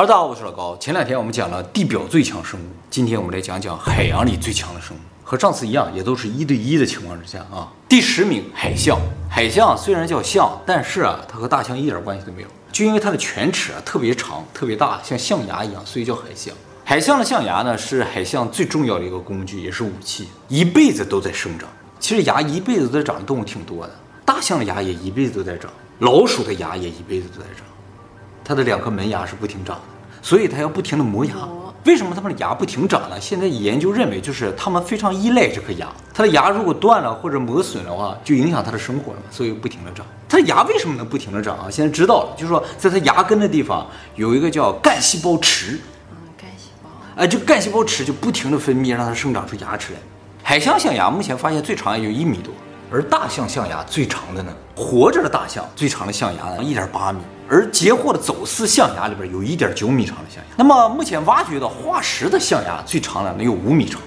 大家好，我是老高。前两天我们讲了地表最强生物，今天我们来讲讲海洋里最强的生物。和上次一样，也都是一对一的情况之下啊。第十名，海象。海象虽然叫象，但是啊，它和大象一点关系都没有，就因为它的犬齿啊特别长、特别大，像象牙一样，所以叫海象。海象的象牙呢，是海象最重要的一个工具，也是武器，一辈子都在生长。其实牙一辈子都在长的动物挺多的，大象的牙也一辈子都在长，老鼠的牙也一辈子都在长，它的两颗门牙是不停长的，所以它要不停的磨牙。为什么它们的牙不停长呢？现在研究认为，就是它们非常依赖这颗牙，它的牙如果断了或者磨损的话，就影响它的生活了嘛，所以不停的长。它的牙为什么能不停的长啊？现在知道了，就是说在它牙根的地方有一个叫干细胞池，嗯，干细胞，哎，就干细胞池就不停的分泌，让它生长出牙齿来。海象象牙目前发现最长也有一米多，而大象象牙最长的呢，活着的大象最长的象牙呢，一点八米。而截获的走私象牙里边有一点九米长的象牙，那么目前挖掘的化石的象牙最长的能有五米长，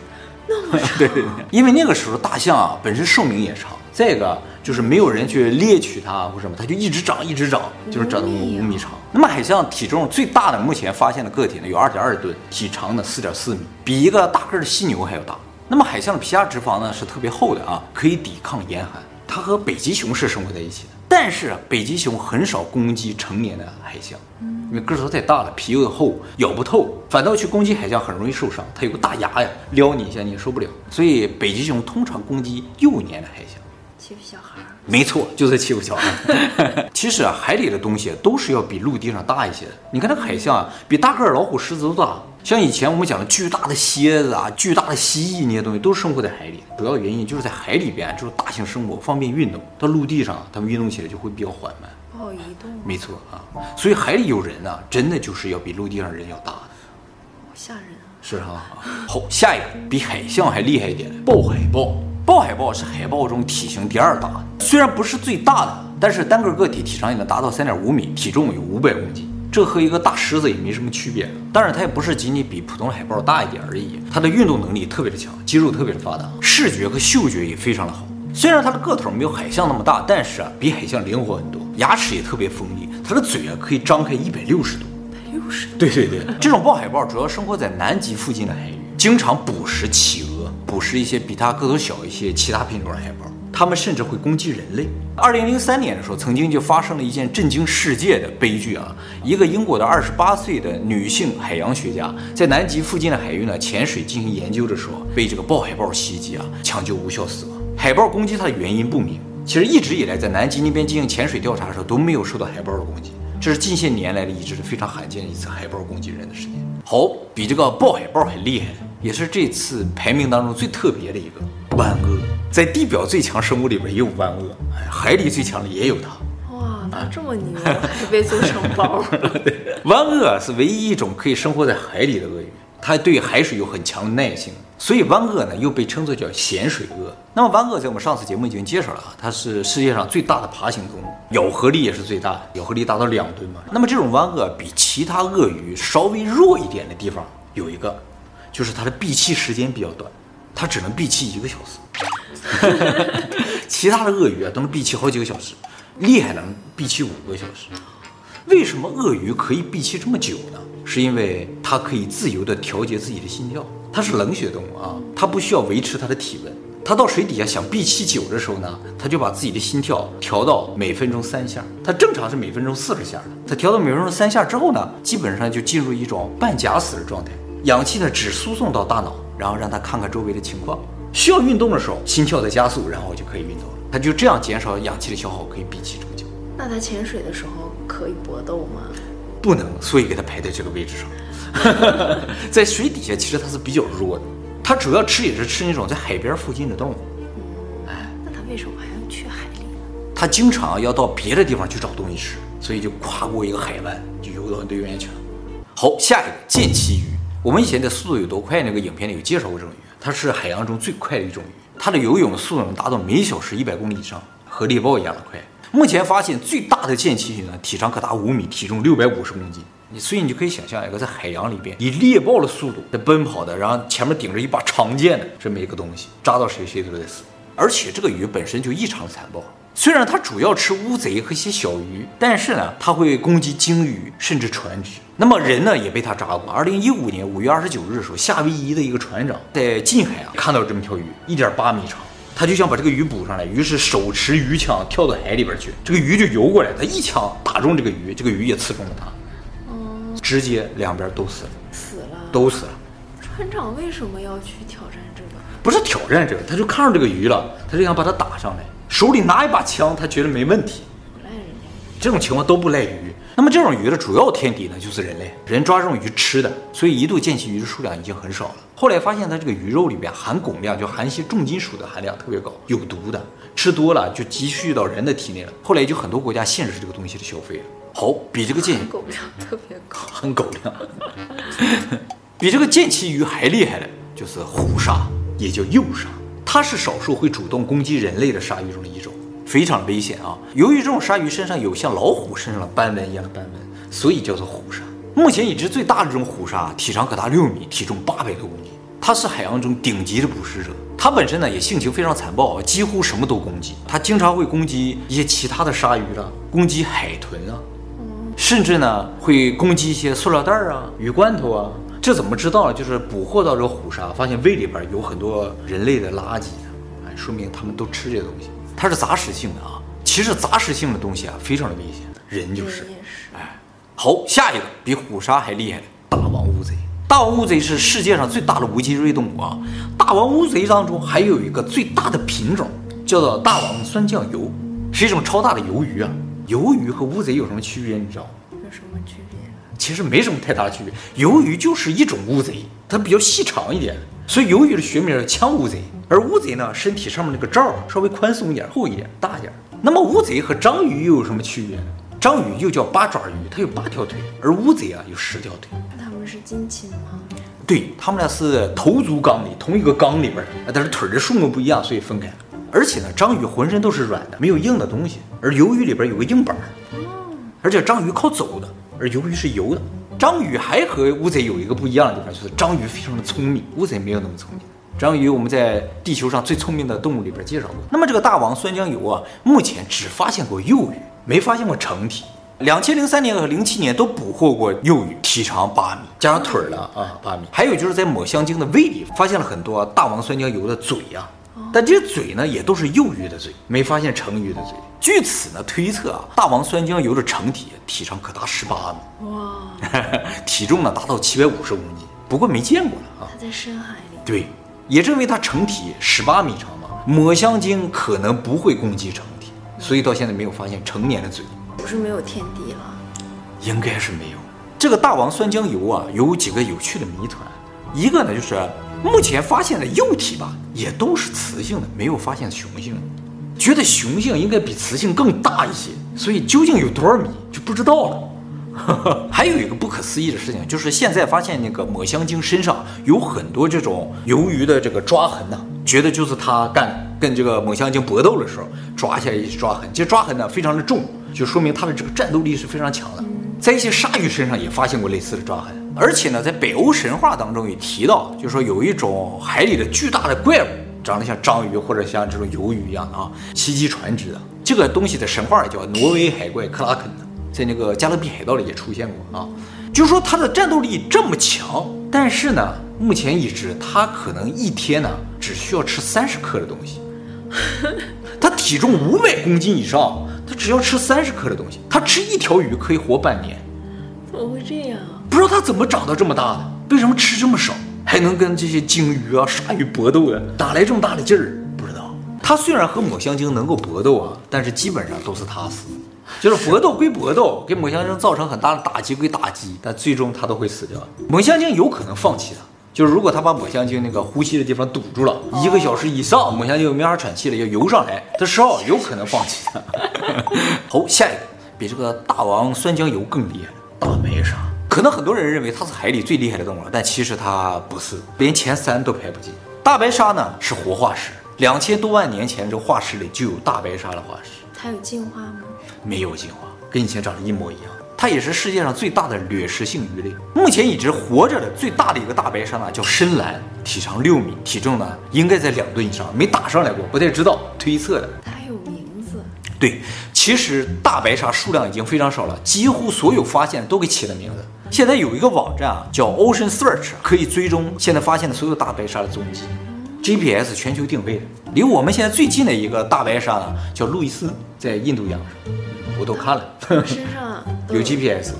那么 长？对对对，因为那个时候大象啊本身寿命也长，再一个就是没有人去猎取它或什么，它就一直长一直长，就是长到五米长。那么海象体重最大的目前发现的个体呢有二点二吨，体长呢四点四米，比一个大个的犀牛还要大。那么海象的皮下脂肪呢是特别厚的啊，可以抵抗严寒。它和北极熊是生活在一起的，但是北极熊很少攻击成年的海象，因为个头太大了，皮又厚，咬不透，反倒去攻击海象很容易受伤。它有个大牙呀，撩你一下你也受不了。所以北极熊通常攻击幼年的海象，欺负小孩。没错，就是欺负小孩。其实啊，海里的东西都是要比陆地上大一些的。你看那个海象啊，比大个儿老虎、狮子都大。像以前我们讲的巨大的蝎子啊、巨大的蜥蜴那些东西，都生活在海里。主要原因就是在海里边，就是大型生物方便运动。到陆地上，它们运动起来就会比较缓慢，不好移动。没错啊，所以海里有人啊，真的就是要比陆地上人要大。好吓人啊！是哈。好，下一个比海象还厉害一点，豹海豹。豹海豹是海豹中体型第二大的，虽然不是最大的，但是单个个体体长也能达到三点五米，体重有五百公斤。这和一个大狮子也没什么区别，当然它也不是仅仅比普通的海豹大一点而已，它的运动能力特别的强，肌肉特别的发达，视觉和嗅觉也非常的好。虽然它的个头没有海象那么大，但是啊，比海象灵活很多，牙齿也特别锋利，它的嘴啊可以张开一百六十度。一百六十度？对对对，这种豹海豹主要生活在南极附近的海域，经常捕食企鹅，捕食一些比它个头小一些其他品种的海豹。它们甚至会攻击人类。二零零三年的时候，曾经就发生了一件震惊世界的悲剧啊！一个英国的二十八岁的女性海洋学家，在南极附近的海域呢潜水进行研究的时候，被这个豹海豹袭击啊，抢救无效死亡。海豹攻击它的原因不明。其实一直以来，在南极那边进行潜水调查的时候，都没有受到海豹的攻击。这是近些年来的一直是非常罕见的一次海豹攻击人的事件。好，比这个豹海豹还厉害，也是这次排名当中最特别的一个湾鳄。在地表最强生物里边也有湾鳄，海里最强的也有它。哇，它这么牛，还被做成包。对，湾鳄是唯一一种可以生活在海里的鳄鱼，它对海水有很强的耐性，所以湾鳄呢又被称作叫咸水鳄。那么湾鳄在我们上次节目已经介绍了啊，它是世界上最大的爬行动物，咬合力也是最大的，咬合力达到两吨嘛。那么这种湾鳄比其他鳄鱼稍微弱一点的地方有一个，就是它的闭气时间比较短，它只能闭气一个小时。其他的鳄鱼啊都能闭气好几个小时，厉害能闭气五个小时。为什么鳄鱼可以闭气这么久呢？是因为它可以自由地调节自己的心跳。它是冷血动物啊，它不需要维持它的体温。它到水底下想闭气久的时候呢，它就把自己的心跳调到每分钟三下。它正常是每分钟四十下的，它调到每分钟三下之后呢，基本上就进入一种半假死的状态，氧气呢只输送到大脑，然后让它看看周围的情况。需要运动的时候，心跳在加速，然后就可以运动了。它就这样减少氧气的消耗，可以闭气这么久。那它潜水的时候可以搏斗吗？不能，所以给它排在这个位置上。在水底下，其实它是比较弱的。它主要吃也是吃那种在海边附近的动物。哎，那它为什么还要去海里呢？它经常要到别的地方去找东西吃，所以就跨过一个海湾，就游到对面去了。好，下一个剑鳍鱼。我们以前在《速度有多快》那个影片里有介绍过这种鱼。它是海洋中最快的一种鱼，它的游泳速度能达到每小时一百公里以上，和猎豹一样的快。目前发现最大的剑鳍鱼呢，体长可达五米，体重六百五十公斤。你所以你就可以想象一个在海洋里边以猎豹的速度在奔跑的，然后前面顶着一把长剑的这么一个东西，扎到谁谁都得死。而且这个鱼本身就异常残暴，虽然它主要吃乌贼和一些小鱼，但是呢，它会攻击鲸鱼甚至船只。那么人呢也被它扎过。二零一五年五月二十九日的时候，夏威夷的一个船长在近海啊看到这么条鱼，一点八米长，他就想把这个鱼捕上来，于是手持鱼枪跳到海里边去，这个鱼就游过来，他一枪打中这个鱼，这个鱼也刺中了他，嗯，直接两边都死了，死了，都死了。船长为什么要去挑战这个？不是挑战这个，他就看上这个鱼了，他就想把它打上来。手里拿一把枪，他觉得没问题。不赖人家。这种情况都不赖鱼。那么这种鱼的主要天敌呢，就是人类。人抓这种鱼吃的，所以一度见鳍鱼的数量已经很少了。后来发现它这个鱼肉里边含汞量，就含一些重金属的含量特别高，有毒的，吃多了就积蓄到人的体内了。后来就很多国家限制这个东西的消费了。好，比这个剑汞量特别高，含汞量，比这个剑鳍鱼还厉害的，就是虎鲨，也叫幼鲨。它是少数会主动攻击人类的鲨鱼中的一种，非常危险啊！由于这种鲨鱼身上有像老虎身上的斑纹一样的斑纹，所以叫做虎鲨。目前已知最大的这种虎鲨，体长可达六米，体重八百多公斤。它是海洋中顶级的捕食者，它本身呢也性情非常残暴，几乎什么都攻击。它经常会攻击一些其他的鲨鱼了，攻击海豚啊，甚至呢会攻击一些塑料袋啊、鱼罐头啊。这怎么知道呢？就是捕获到这个虎鲨，发现胃里边有很多人类的垃圾，哎，说明他们都吃这些东西。它是杂食性的啊，其实杂食性的东西啊，非常的危险。人就是，哎，好，下一个比虎鲨还厉害的大王乌贼。大王乌贼是世界上最大的无脊椎动物啊。大王乌贼当中还有一个最大的品种，叫做大王酸酱鱿，是一种超大的鱿鱼啊。鱿鱼和乌贼有什么区别？你知道吗？有什么区别？其实没什么太大的区别，鱿鱼就是一种乌贼，它比较细长一点，所以鱿鱼的学名叫枪乌贼。而乌贼呢，身体上面那个罩稍微宽松一点、厚一点、大一点。那么乌贼和章鱼又有什么区别呢？章鱼又叫八爪鱼，它有八条腿，而乌贼啊有十条腿。那他们是近亲吗？对，它们俩是头足纲里同一个纲里边的，但是腿的数目不一样，所以分开了。而且呢，章鱼浑身都是软的，没有硬的东西，而鱿鱼里边有个硬板。而且章鱼靠走的。而鱿鱼是游的，章鱼还和乌贼有一个不一样的地方，就是章鱼非常的聪明，乌贼没有那么聪明。章鱼我们在地球上最聪明的动物里边介绍过。那么这个大王酸浆鱿啊，目前只发现过幼鱼，没发现过成体。两千零三年和零七年都捕获过幼鱼，体长八米，加上腿儿了啊，八米。还有就是在抹香鲸的胃里发现了很多大王酸浆鱿的嘴呀、啊。但这些嘴呢，也都是幼鱼的嘴，没发现成鱼的嘴。据此呢推测啊，大王酸浆鱿的成体体长可达十八米，哇，体重呢达到七百五十公斤。不过没见过了啊。它在深海里。对，也认为它成体十八米长嘛，抹香鲸可能不会攻击成体，所以到现在没有发现成年的嘴。不是没有天敌了？应该是没有。这个大王酸浆鱿啊，有几个有趣的谜团，一个呢就是。目前发现的幼体吧，也都是雌性的，没有发现雄性。觉得雄性应该比雌性更大一些，所以究竟有多少米就不知道了。还有一个不可思议的事情，就是现在发现那个抹香鲸身上有很多这种鱿鱼的这个抓痕呢，觉得就是它干跟这个抹香鲸搏斗的时候抓下来一抓痕，这抓痕呢非常的重，就说明它的这个战斗力是非常强的。在一些鲨鱼身上也发现过类似的抓痕。而且呢，在北欧神话当中也提到，就是说有一种海里的巨大的怪物，长得像章鱼或者像这种鱿鱼一样的啊，袭击船只的这个东西的神话也叫挪威海怪克拉肯的，在那个加勒比海盗里也出现过啊。就是说它的战斗力这么强，但是呢，目前已知它可能一天呢只需要吃三十克的东西。它体重五百公斤以上，它只要吃三十克的东西，它吃一条鱼可以活半年。怎么会这样？不知道它怎么长到这么大的？为什么吃这么少，还能跟这些鲸鱼啊、鲨鱼搏斗啊？哪来这么大的劲儿？不知道。它虽然和抹香鲸能够搏斗啊，但是基本上都是它死。就是搏斗归搏斗，给抹香鲸造成很大的打击归打击，但最终它都会死掉。抹香鲸有可能放弃它，就是如果他把抹香鲸那个呼吸的地方堵住了，一个小时以上，抹香鲸没法喘气了，要游上来，它时候有可能放弃它。好，下一个比这个大王酸浆鱿更厉害，大白鲨。可能很多人认为它是海里最厉害的动物，但其实它不是，连前三都排不进。大白鲨呢是活化石，两千多万年前这化石里就有大白鲨的化石。它有进化吗？没有进化，跟以前长得一模一样。它也是世界上最大的掠食性鱼类。目前已知活着的最大的一个大白鲨呢叫深蓝，体长六米，体重呢应该在两吨以上，没打上来过，不太知道，推测的。它有名字？对，其实大白鲨数量已经非常少了，几乎所有发现都给起了名字。现在有一个网站啊，叫 Ocean Search，可以追踪现在发现的所有大白鲨的踪迹，GPS 全球定位的。离我们现在最近的一个大白鲨呢，叫路易斯，在印度洋上，我都看了，身 上有 GPS。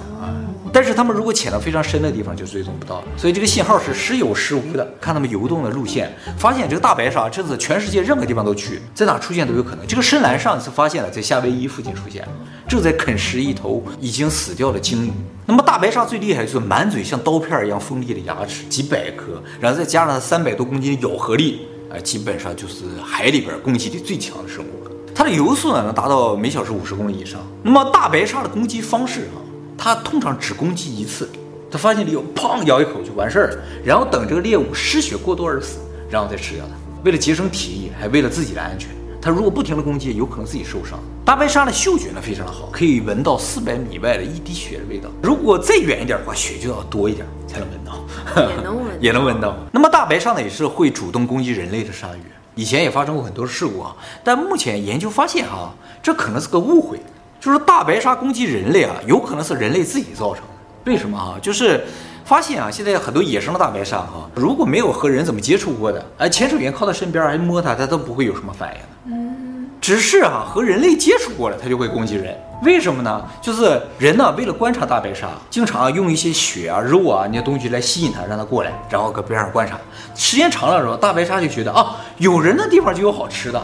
但是他们如果潜到非常深的地方，就追踪不到了。所以这个信号是时有时无的。看他们游动的路线，发现这个大白鲨这次全世界任何地方都去，在哪出现都有可能。这个深蓝上一次发现了在夏威夷附近出现，正在啃食一头已经死掉的鲸鱼。那么大白鲨最厉害就是满嘴像刀片一样锋利的牙齿，几百颗，然后再加上它三百多公斤的咬合力，哎，基本上就是海里边攻击力最强的生物了。它的游速呢能达到每小时五十公里以上。那么大白鲨的攻击方式啊？它通常只攻击一次，它发现猎物，砰，咬一口就完事儿了，然后等这个猎物失血过多而死，然后再吃掉它。为了节省体力，还为了自己的安全，它如果不停的攻击，有可能自己受伤。大白鲨的嗅觉呢非常的好，可以闻到四百米外的一滴血的味道。如果再远一点的话，血就要多一点才能闻到，也能闻，也能闻到。那么大白鲨呢也是会主动攻击人类的鲨鱼，以前也发生过很多事故啊，但目前研究发现哈，这可能是个误会。就是大白鲨攻击人类啊，有可能是人类自己造成的。为什么啊？就是发现啊，现在很多野生的大白鲨哈，如果没有和人怎么接触过的，哎，潜水员靠在身边还摸它，它都不会有什么反应的。嗯，只是啊，和人类接触过了，它就会攻击人。为什么呢？就是人呢，为了观察大白鲨，经常用一些血啊、肉啊那些东西来吸引它，让它过来，然后搁边上观察。时间长了之后，大白鲨就觉得啊，有人的地方就有好吃的，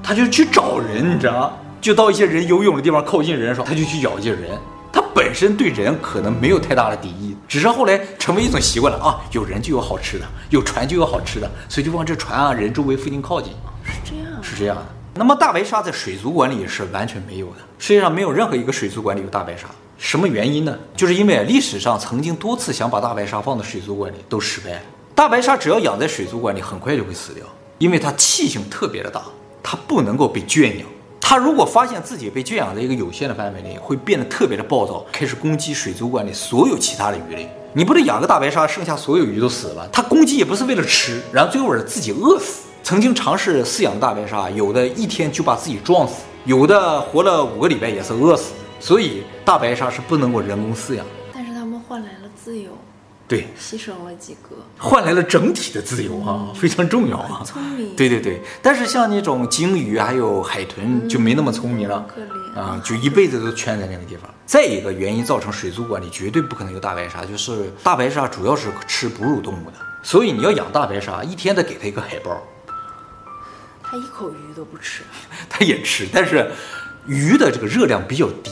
它就去找人，你知道吗？就到一些人游泳的地方，靠近人的时候，他就去咬一些人。他本身对人可能没有太大的敌意，只是后来成为一种习惯了啊。有人就有好吃的，有船就有好吃的，所以就往这船啊人周围附近靠近。是这样，是这样的。那么大白鲨在水族馆里是完全没有的，世界上没有任何一个水族馆里有大白鲨。什么原因呢？就是因为历史上曾经多次想把大白鲨放到水族馆里都失败了。大白鲨只要养在水族馆里，很快就会死掉，因为它气性特别的大，它不能够被圈养。他如果发现自己被圈养在一个有限的范围内，会变得特别的暴躁，开始攻击水族馆里所有其他的鱼类。你不得养个大白鲨，剩下所有鱼都死了？他攻击也不是为了吃，然后最后是自己饿死。曾经尝试饲养大白鲨，有的一天就把自己撞死，有的活了五个礼拜也是饿死。所以大白鲨是不能够人工饲养。但是他们换来了自由。对，牺牲了几个，换来了整体的自由啊，非常重要啊。聪明，对对对。但是像那种鲸鱼还有海豚就没那么聪明了，可怜啊，就一辈子都圈在那个地方。再一个原因造成水族馆里绝对不可能有大白鲨，就是大白鲨主要是吃哺乳动物的，所以你要养大白鲨，一天得给它一个海豹。它一口鱼都不吃，它也吃，但是鱼的这个热量比较低，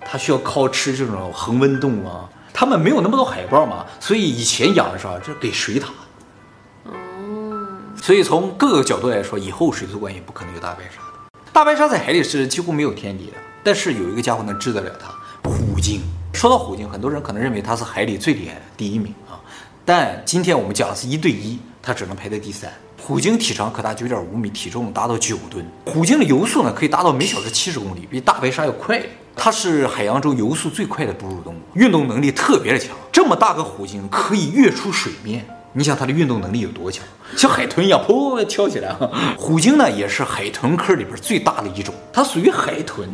它需要靠吃这种恒温动物啊。他们没有那么多海豹嘛，所以以前养的时候就给水獭。哦，所以从各个角度来说，以后水族馆也不可能有大白鲨的。大白鲨在海里是几乎没有天敌的，但是有一个家伙能治得了它——虎鲸。说到虎鲸，很多人可能认为它是海里最厉害的第一名啊，但今天我们讲的是一对一，它只能排在第三。虎鲸体长可达九点五米，体重达到九吨。虎鲸的游速呢，可以达到每小时七十公里，比大白鲨要快。它是海洋中游速最快的哺乳动物，运动能力特别的强。这么大个虎鲸可以跃出水面，你想它的运动能力有多强？像海豚一样，噗跳起来。虎鲸呢，也是海豚科里边最大的一种，它属于海豚，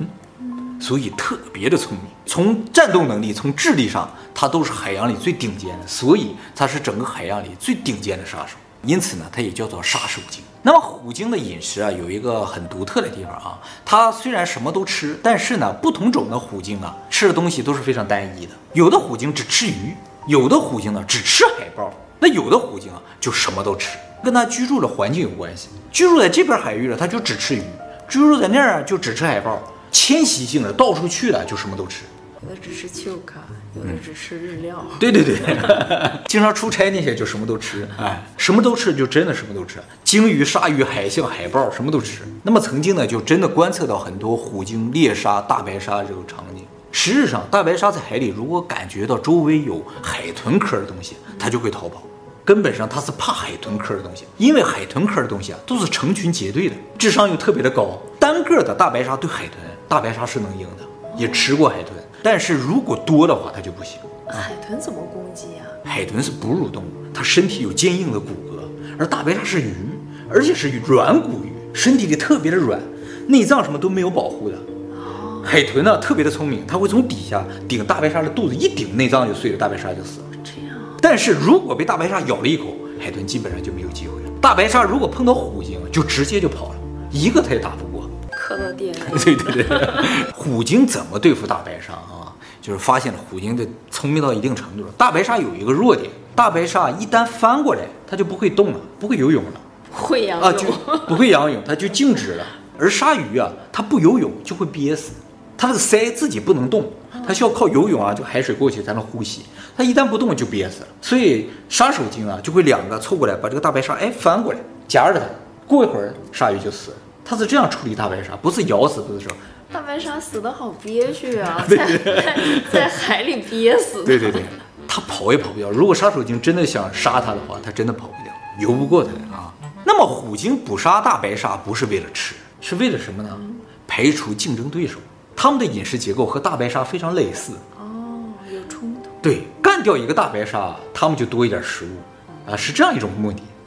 所以特别的聪明。从战斗能力，从智力上，它都是海洋里最顶尖的，所以它是整个海洋里最顶尖的杀手。因此呢，它也叫做杀手鲸。那么虎鲸的饮食啊，有一个很独特的地方啊，它虽然什么都吃，但是呢，不同种的虎鲸啊，吃的东西都是非常单一的。有的虎鲸只吃鱼，有的虎鲸呢只吃海豹，那有的虎鲸啊就什么都吃，跟它居住的环境有关系。居住在这片海域了，它就只吃鱼；居住在那儿就只吃海豹。迁徙性的，到处去的就什么都吃。我只吃秋卡，有的只吃日料。嗯、对对对，经常出差那些就什么都吃，哎，什么都吃就真的什么都吃，鲸鱼、鲨鱼、海象、海豹什么都吃。那么曾经呢，就真的观测到很多虎鲸猎杀大白鲨这种场景。实质上，大白鲨在海里如果感觉到周围有海豚科的东西，它就会逃跑。根本上它是怕海豚科的东西，因为海豚科的东西啊都是成群结队的，智商又特别的高。单个的大白鲨对海豚，大白鲨是能赢的，也吃过海豚。但是如果多的话，它就不行。海豚怎么攻击啊？海豚是哺乳动物，它身体有坚硬的骨骼，而大白鲨是鱼，而且是软骨鱼，身体里特别的软。内脏什么都没有保护的。海豚呢特别的聪明，它会从底下顶大白鲨的肚子，一顶内脏就碎了，大白鲨就死了。这样。但是如果被大白鲨咬了一口，海豚基本上就没有机会了。大白鲨如果碰到虎鲸，就直接就跑了，一个它也打不过。磕到地上。对对对。虎鲸怎么对付大白鲨啊？就是发现了虎鲸的聪明到一定程度了。大白鲨有一个弱点，大白鲨一旦翻过来，它就不会动了，不会游泳了。会仰泳啊，就不会仰泳，它就静止了。而鲨鱼啊，它不游泳就会憋死，它那个鳃自己不能动，它需要靠游泳啊，就海水过去才能呼吸。它一旦不动就憋死了。所以杀手鲸啊，就会两个凑过来把这个大白鲨哎翻过来夹着它，过一会儿鲨鱼就死了。它是这样处理大白鲨，不是咬死，不是说。大白鲨死的好憋屈啊，在在在海里憋死。对对对，它跑也跑不掉。如果杀手鲸真的想杀它的话，它真的跑不掉，游不过它啊。那么虎鲸捕杀大白鲨不是为了吃，是为了什么呢？排除竞争对手。它们的饮食结构和大白鲨非常类似。哦，有冲突。对，干掉一个大白鲨，它们就多一点食物，啊，是这样一种目的啊。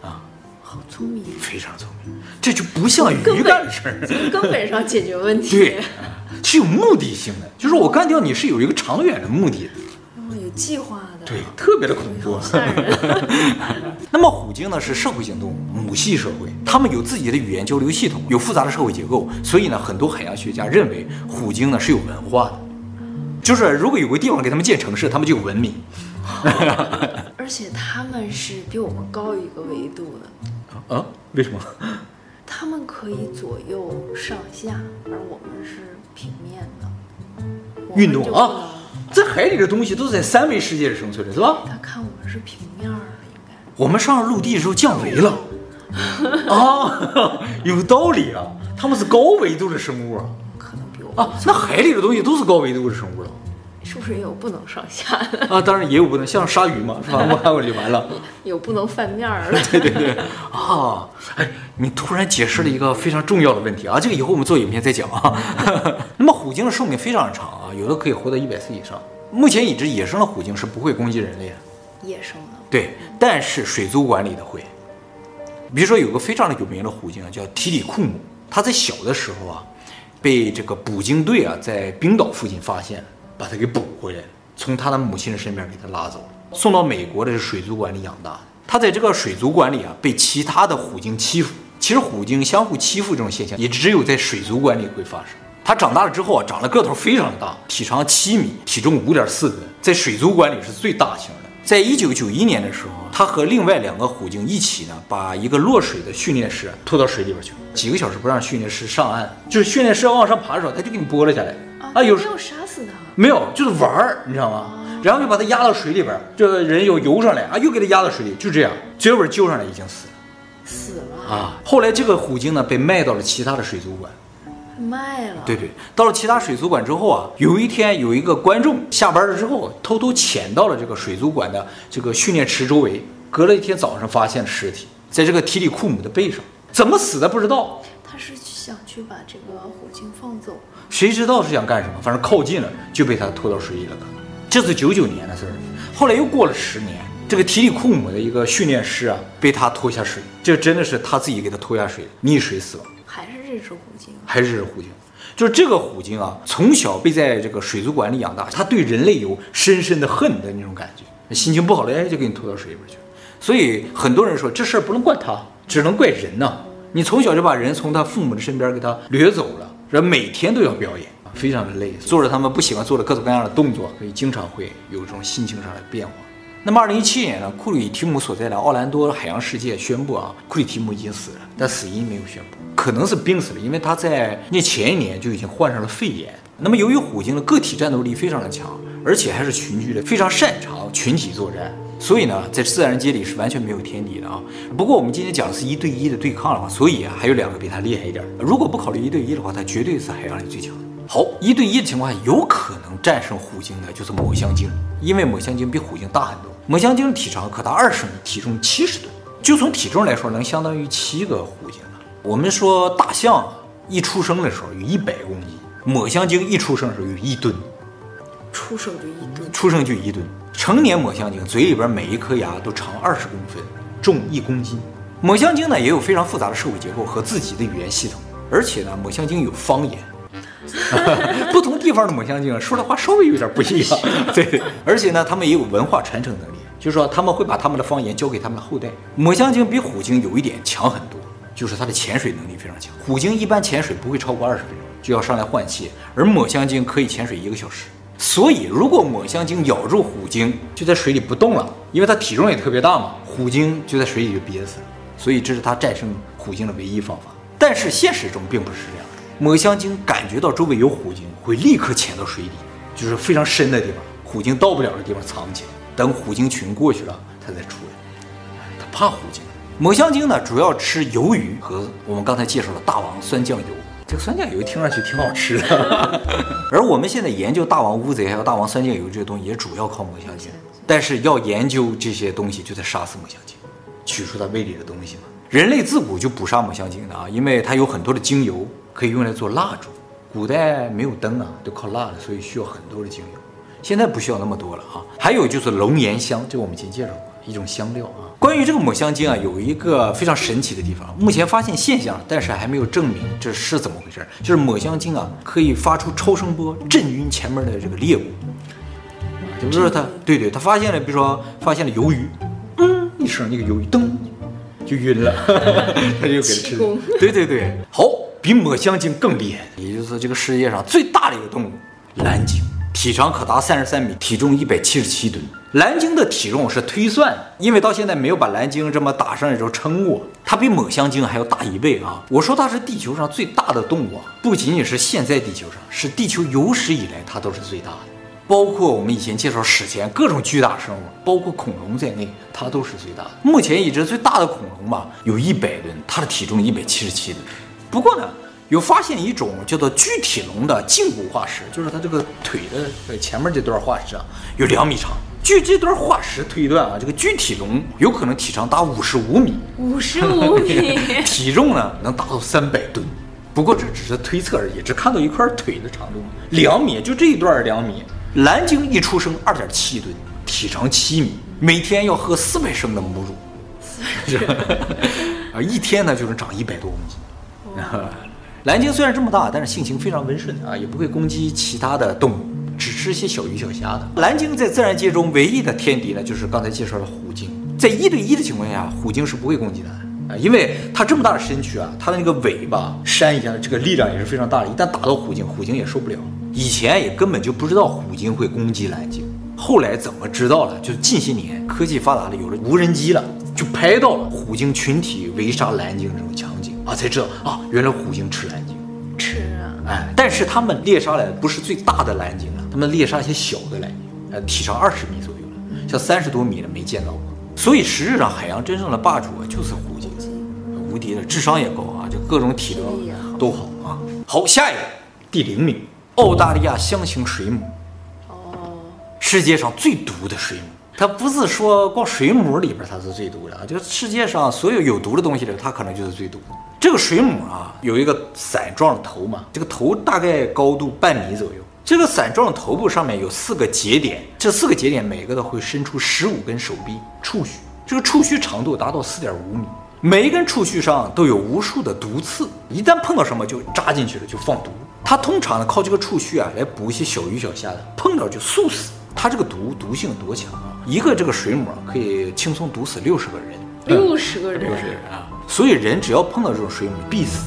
好聪明，非常聪明。这就不像鱼干的事儿，从根本上解决问题。对，是有目的性的，就是我干掉你是有一个长远的目的的。哦，有计划的。对，特别的恐怖。那么虎鲸呢是社会性动物，母系社会，它们有自己的语言交流系统，有复杂的社会结构，所以呢，很多海洋学家认为虎鲸呢是有文化的，就是如果有个地方给他们建城市，他们就有文明。而且他们是比我们高一个维度的。啊？为什么？他们可以左右上下，而我们是平面的。运动啊，在海里的东西都是在三维世界里生存的，是吧？他看我们是平面的，应该。我们上了陆地的时候降维了。啊，有道理啊，他们是高维度的生物啊。可能比我啊，那海里的东西都是高维度的生物了。是不是也有不能上下的 啊？当然也有不能，像鲨鱼嘛，是吧？摸过就完了。有不能翻面儿的。对对对。啊，哎，你突然解释了一个非常重要的问题啊！这个以后我们做影片再讲啊。那么虎鲸的寿命非常长啊，有的可以活到一百岁以上。目前已知野生的虎鲸是不会攻击人类的。野生的。对，但是水族馆里的会。比如说有个非常的有名的虎鲸叫提里库姆，它在小的时候啊，被这个捕鲸队啊在冰岛附近发现。把他给捕回来，从他的母亲的身边给他拉走，送到美国的水族馆里养大。他在这个水族馆里啊，被其他的虎鲸欺负。其实虎鲸相互欺负这种现象，也只有在水族馆里会发生。他长大了之后啊，长得个头非常大，体长七米，体重五点四吨，在水族馆里是最大型的。在一九九一年的时候，他和另外两个虎鲸一起呢，把一个落水的训练师拖到水里边去，几个小时不让训练师上岸，就是训练师要往上爬的时候，他就给你拨了下来。啊，有没有杀死他？没有，就是玩儿，你知道吗？然后就把他压到水里边，这个人又游上来啊，又给他压到水里，就这样，最后救上来已经死了，死了啊。后来这个虎鲸呢，被卖到了其他的水族馆，卖了。对对，到了其他水族馆之后啊，有一天有一个观众下班了之后，偷偷潜到了这个水族馆的这个训练池周围，隔了一天早上发现了尸体，在这个提里库姆的背上，怎么死的不知道。他是想去把这个虎鲸放走。谁知道是想干什么？反正靠近了就被他拖到水里了。这是九九年的事儿，后来又过了十年，这个提里库姆的一个训练师啊，被他拖下水，这真的是他自己给他拖下水，溺水死亡。还是这只虎鲸？还是这只虎鲸？就是这个虎鲸啊，从小被在这个水族馆里养大，他对人类有深深的恨的那种感觉，心情不好了，哎，就给你拖到水里边去。所以很多人说这事儿不能怪他，只能怪人呐。你从小就把人从他父母的身边给他掠走了。人每天都要表演，非常的累，做着他们不喜欢做的各种各样的动作，所以经常会有这种心情上的变化。那么，二零一七年呢，库里提姆所在的奥兰多海洋世界宣布啊，库里提姆已经死了，但死因没有宣布，可能是病死了，因为他在那前一年就已经患上了肺炎。那么，由于虎鲸的个体战斗力非常的强，而且还是群居的，非常擅长群体作战。所以呢，在自然界里是完全没有天敌的啊。不过我们今天讲的是一对一的对抗的话，所以啊，还有两个比它厉害一点。如果不考虑一对一的话，它绝对是海洋里最强的。好，一对一的情况下，有可能战胜虎鲸的就是抹香鲸，因为抹香鲸比虎鲸大很多。抹香鲸体长可达二十米，体重七十吨，就从体重来说，能相当于七个虎鲸了。我们说大象一出生的时候有一百公斤，抹香鲸一出生的时候有一吨，出生就一吨，出生就一吨。成年抹香鲸嘴里边每一颗牙都长二十公分，重一公斤。抹香鲸呢也有非常复杂的社会结构和自己的语言系统。而且呢，抹香鲸有方言，不同地方的抹香鲸说的话稍微有点不一样。对，而且呢，他们也有文化传承能力，就是说他们会把他们的方言交给他们的后代。抹香鲸比虎鲸有一点强很多，就是它的潜水能力非常强。虎鲸一般潜水不会超过二十分钟就要上来换气，而抹香鲸可以潜水一个小时。所以，如果抹香鲸咬住虎鲸，就在水里不动了，因为它体重也特别大嘛，虎鲸就在水里就憋死了。所以，这是它战胜虎鲸的唯一方法。但是现实中并不是这样，抹香鲸感觉到周围有虎鲸，会立刻潜到水底，就是非常深的地方，虎鲸到不了的地方藏起来，等虎鲸群过去了，它再出来。它怕虎鲸。抹香鲸呢，主要吃鱿鱼和我们刚才介绍的大王酸酱油。这个酸酱油听上去挺好吃的，而我们现在研究大王乌贼还有大王酸酱油这些东西，也主要靠抹香鲸。但是要研究这些东西，就得杀死抹香鲸，取出它胃里的东西嘛。人类自古就捕杀抹香鲸的啊，因为它有很多的精油可以用来做蜡烛。古代没有灯啊，都靠蜡的，所以需要很多的精油。现在不需要那么多了啊。还有就是龙涎香，这个我们以前介绍过，一种香料啊。关于这个抹香鲸啊，有一个非常神奇的地方，目前发现现象，但是还没有证明这是怎么回事。就是抹香鲸啊，可以发出超声波震晕前面的这个猎物。就比如说他，对对，它发现了，比如说发现了鱿鱼，嗯，一声那个鱿鱼噔就晕了，他就给它吃。对对对，好，比抹香鲸更厉害，也就是这个世界上最大的一个动物——蓝鲸，体长可达三十三米，体重一百七十七吨。蓝鲸的体重是推算，因为到现在没有把蓝鲸这么打上来之后称过，它比抹香鲸还要大一倍啊！我说它是地球上最大的动物啊，不仅仅是现在地球上，是地球有史以来它都是最大的，包括我们以前介绍史前各种巨大生物，包括恐龙在内，它都是最大的。目前已知最大的恐龙吧，有一百吨，它的体重一百七十七吨。不过呢，有发现一种叫做巨体龙的胫骨化石，就是它这个腿的前面这段化石啊，有两米长。据这段化石推断啊，这个巨体龙有可能体长达五十五米，五十五米，体重呢能达到三百吨。不过这只是推测而已，只看到一块腿的长度，两米就这一段两米。蓝鲸一出生二点七吨，体长七米，每天要喝四百升的母乳，啊，一天呢就能长一百多公斤。蓝鲸虽然这么大，但是性情非常温顺啊，也不会攻击其他的动物。只吃些小鱼小虾的。蓝鲸在自然界中唯一的天敌呢，就是刚才介绍的虎鲸。在一对一的情况下，虎鲸是不会攻击的啊，因为它这么大的身躯啊，它的那个尾巴扇一下，这个力量也是非常大的。一旦打到虎鲸，虎鲸也受不了。以前也根本就不知道虎鲸会攻击蓝鲸，后来怎么知道了？就是近些年科技发达了，有了无人机了，就拍到了虎鲸群体围杀蓝鲸这种场景啊，才知道啊，原来虎鲸吃蓝鲸。吃啊哎，但是他们猎杀来的不是最大的蓝鲸啊，他们猎杀一些小的蓝鲸，呃，体长二十米左右的，像三十多米的没见到过。所以实质上海洋真正的霸主啊，就是虎鲸，无敌的，智商也高啊，就各种体能都好啊。好，下一个第零名，澳大利亚箱形水母。哦，世界上最毒的水母。它不是说光水母里边它是最毒的啊，就是世界上所有有毒的东西里，它可能就是最毒的。这个水母啊，有一个伞状的头嘛，这个头大概高度半米左右。这个伞状的头部上面有四个节点，这四个节点每个都会伸出十五根手臂触须，这个触须长度达到四点五米，每一根触须上都有无数的毒刺，一旦碰到什么就扎进去了，就放毒。它通常呢靠这个触须啊来捕一些小鱼小虾的，碰到就速死。它这个毒毒性多强啊！一个这个水母可以轻松毒死六十个人，六十个人，六十个人啊！所以人只要碰到这种水母必死，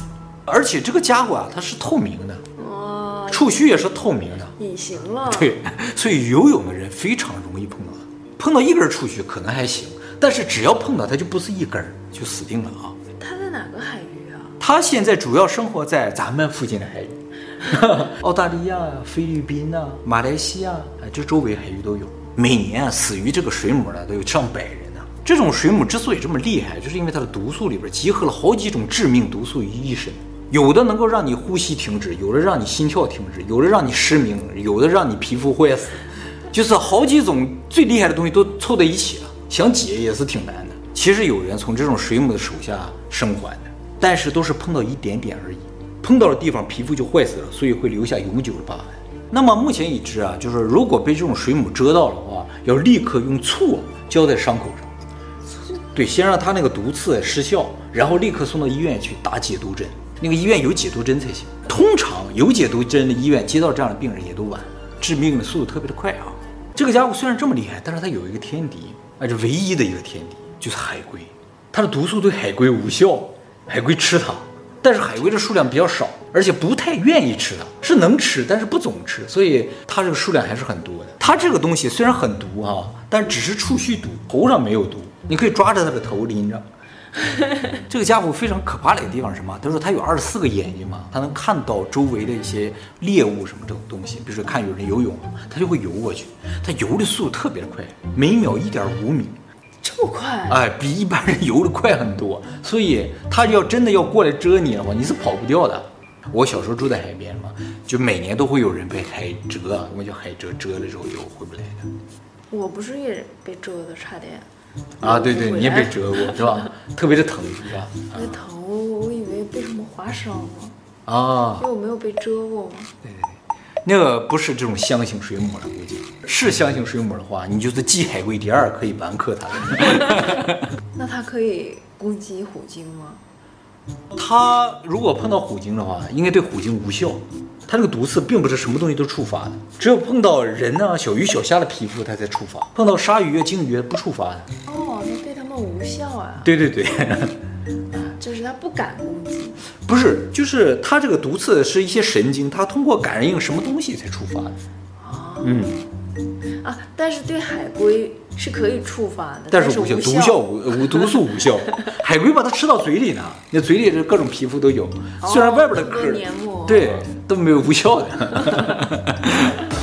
而且这个家伙啊，它是透明的，哦，触须也是透明的，隐形了。对，所以游泳的人非常容易碰到它。碰到一根触须可能还行，但是只要碰到它就不是一根就死定了啊！它在哪个海域啊？它现在主要生活在咱们附近的海域。澳大利亚、菲律宾啊、马来西亚，哎，这周围海域都有。每年啊，死于这个水母的都有上百人呢。这种水母之所以这么厉害，就是因为它的毒素里边集合了好几种致命毒素于一身，有的能够让你呼吸停止，有的让你心跳停止，有的让你失明，有的让你皮肤坏死，就是好几种最厉害的东西都凑在一起了，想解也是挺难的。其实有人从这种水母的手下生还的，但是都是碰到一点点而已。碰到的地方皮肤就坏死了，所以会留下永久的疤痕。那么目前已知啊，就是如果被这种水母蛰到的话，要立刻用醋浇在伤口上。对，先让它那个毒刺失效，然后立刻送到医院去打解毒针。那个医院有解毒针才行。通常有解毒针的医院接到这样的病人也都晚，致命的速度特别的快啊。这个家伙虽然这么厉害，但是他有一个天敌，而且唯一的一个天敌就是海龟。它的毒素对海龟无效，海龟吃它，但是海龟的数量比较少，而且不太愿意吃它，是能吃，但是不总吃，所以它这个数量还是很多的。它这个东西虽然很毒哈，但只是触须毒，头上没有毒，你可以抓着它的头拎着。这个家伙非常可怕的一个地方是什么？他说他有二十四个眼睛嘛，他能看到周围的一些猎物什么这种东西，比如说看有人游泳，他就会游过去。他游的速度特别的快，每秒一点五米。这么快？哎，比一般人游的快很多，所以他要真的要过来蛰你的话，你是跑不掉的。我小时候住在海边嘛，就每年都会有人被海蜇，我们叫海蜇，蛰了之后游回不来的。我不是也被蛰的，差点。啊，对对，你也被蛰过是吧？特别的疼是吧？那疼，我以为被什么划伤了。啊，因为我没有被蛰过嘛。对对。那个不是这种香型水母了，估计是香型水母的话，你就是继海龟第二可以完克它的。那它可以攻击虎鲸吗？它如果碰到虎鲸的话，应该对虎鲸无效。它这个毒刺并不是什么东西都触发的，只有碰到人呢、小鱼小虾的皮肤它才触发，碰到鲨鱼啊、鲸鱼不触发的。哦，那对它们无效啊？对对对。就是它不敢攻击。不是，就是它这个毒刺是一些神经，它通过感应什么东西才触发的。哦。嗯。啊，但是对海龟是可以触发的，但是无效，毒效无无毒素无效。海龟把它吃到嘴里呢，那嘴里的各种皮肤都有，虽然外边的壳，对，都没有无效的。